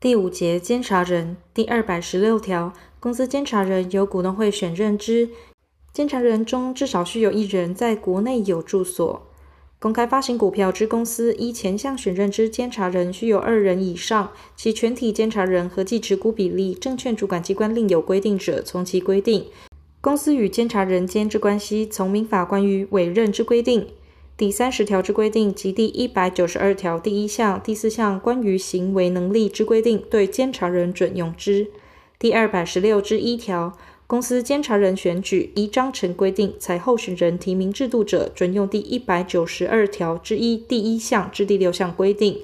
第五节监察人第二百十六条，公司监察人由股东会选任之，监察人中至少须有一人在国内有住所。公开发行股票之公司，依前项选任之监察人须有二人以上，其全体监察人合计持股比例，证券主管机关另有规定者，从其规定。公司与监察人间之关系，从民法关于委任之规定、第三十条之规定及第一百九十二条第一项、第四项关于行为能力之规定，对监察人准用之。第二百十六之一条。公司监察人选举依章程规定采候选人提名制度者，准用第一百九十二条之一第一项至第六项规定。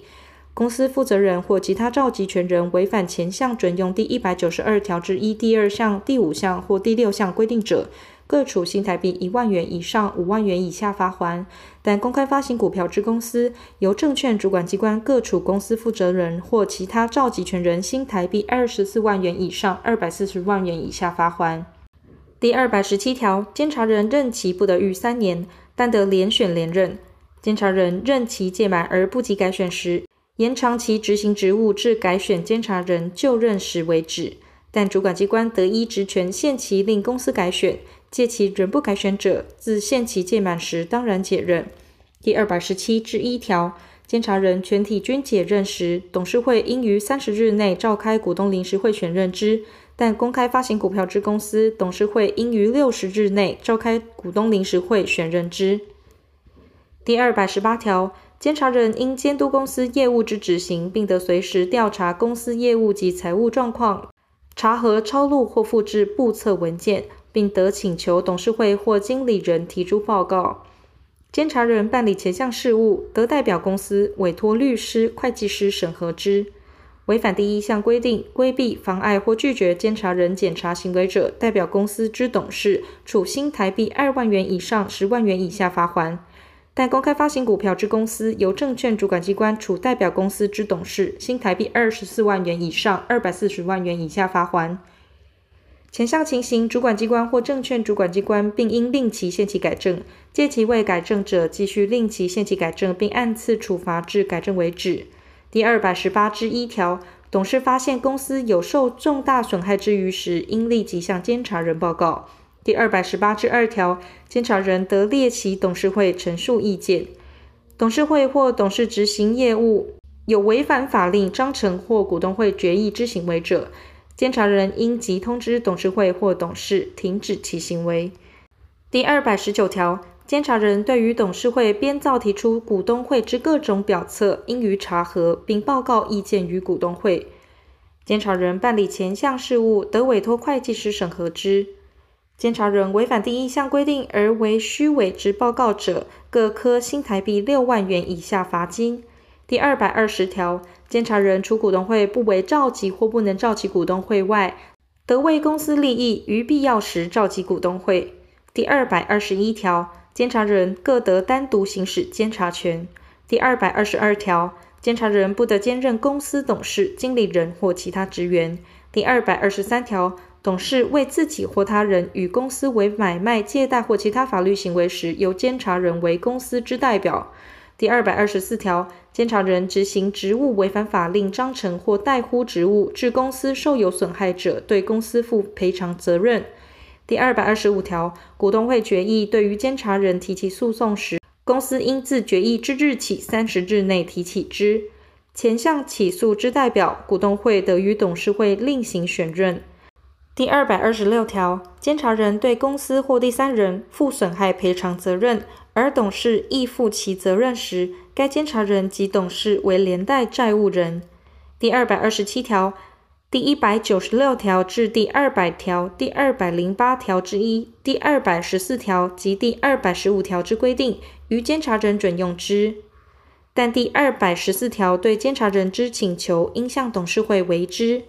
公司负责人或其他召集权人违反前项准用第一百九十二条之一第二项、第五项或第六项规定者，各处新台币一万元以上五万元以下罚锾，但公开发行股票之公司，由证券主管机关各处公司负责人或其他召集权人新台币二十四万元以上二百四十万元以下罚锾。第二百十七条，监察人任期不得逾三年，但得连选连任。监察人任期届满而不及改选时，延长其执行职务至改选监察人就任时为止。但主管机关得依职权限期令公司改选。届期仍不改选者，自限期届满时当然解任。第二百十七之一条，监察人全体均解任时，董事会应于三十日内召开股东临时会选任之；但公开发行股票之公司，董事会应于六十日内召开股东临时会选任之。第二百十八条，监察人应监督公司业务之执行，并得随时调查公司业务及财务状况，查核抄录或复制簿册文件。并得请求董事会或经理人提出报告。监察人办理前项事务，得代表公司委托律师、会计师审核之。违反第一项规定，规避、妨碍或拒绝监察人检查行为者，代表公司之董事，处新台币二万元以上十万元以下罚锾。但公开发行股票之公司，由证券主管机关处代表公司之董事，新台币二十四万元以上二百四十万元以下罚锾。前项情形，主管机关或证券主管机关并应令其限期改正，届期未改正者，继续令其限期改正，并按次处罚至改正为止。第二百十八之一条，董事发现公司有受重大损害之余时，应立即向监察人报告。第二百十八之二条，监察人得列席董事会陈述意见。董事会或董事执行业务有违反法令、章程或股东会决议之行为者，监察人应即通知董事会或董事停止其行为。第二百十九条，监察人对于董事会编造提出股东会之各种表册，应予查核，并报告意见于股东会。监察人办理前项事务，得委托会计师审核之。监察人违反第一项规定而为虚伪之报告者，各科新台币六万元以下罚金。第二百二十条。监察人除股东会不为召集或不能召集股东会外，得为公司利益于必要时召集股东会。第二百二十一条，监察人各得单独行使监察权。第二百二十二条，监察人不得兼任公司董事、经理人或其他职员。第二百二十三条，董事为自己或他人与公司为买卖、借贷或其他法律行为时，由监察人为公司之代表。第二百二十四条，监察人执行职务违反法令、章程或代呼职务，致公司受有损害者，对公司负赔偿责任。第二百二十五条，股东会决议对于监察人提起诉讼时，公司应自决议之日起三十日内提起之。前项起诉之代表，股东会得于董事会另行选任。第二百二十六条，监察人对公司或第三人负损害赔偿责任。而董事亦负其责任时，该监察人及董事为连带债务人。第二百二十七条、第一百九十六条至第二百条、第二百零八条之一、第二百十四条及第二百十五条之规定，于监察人准用之。但第二百十四条对监察人之请求，应向董事会为之。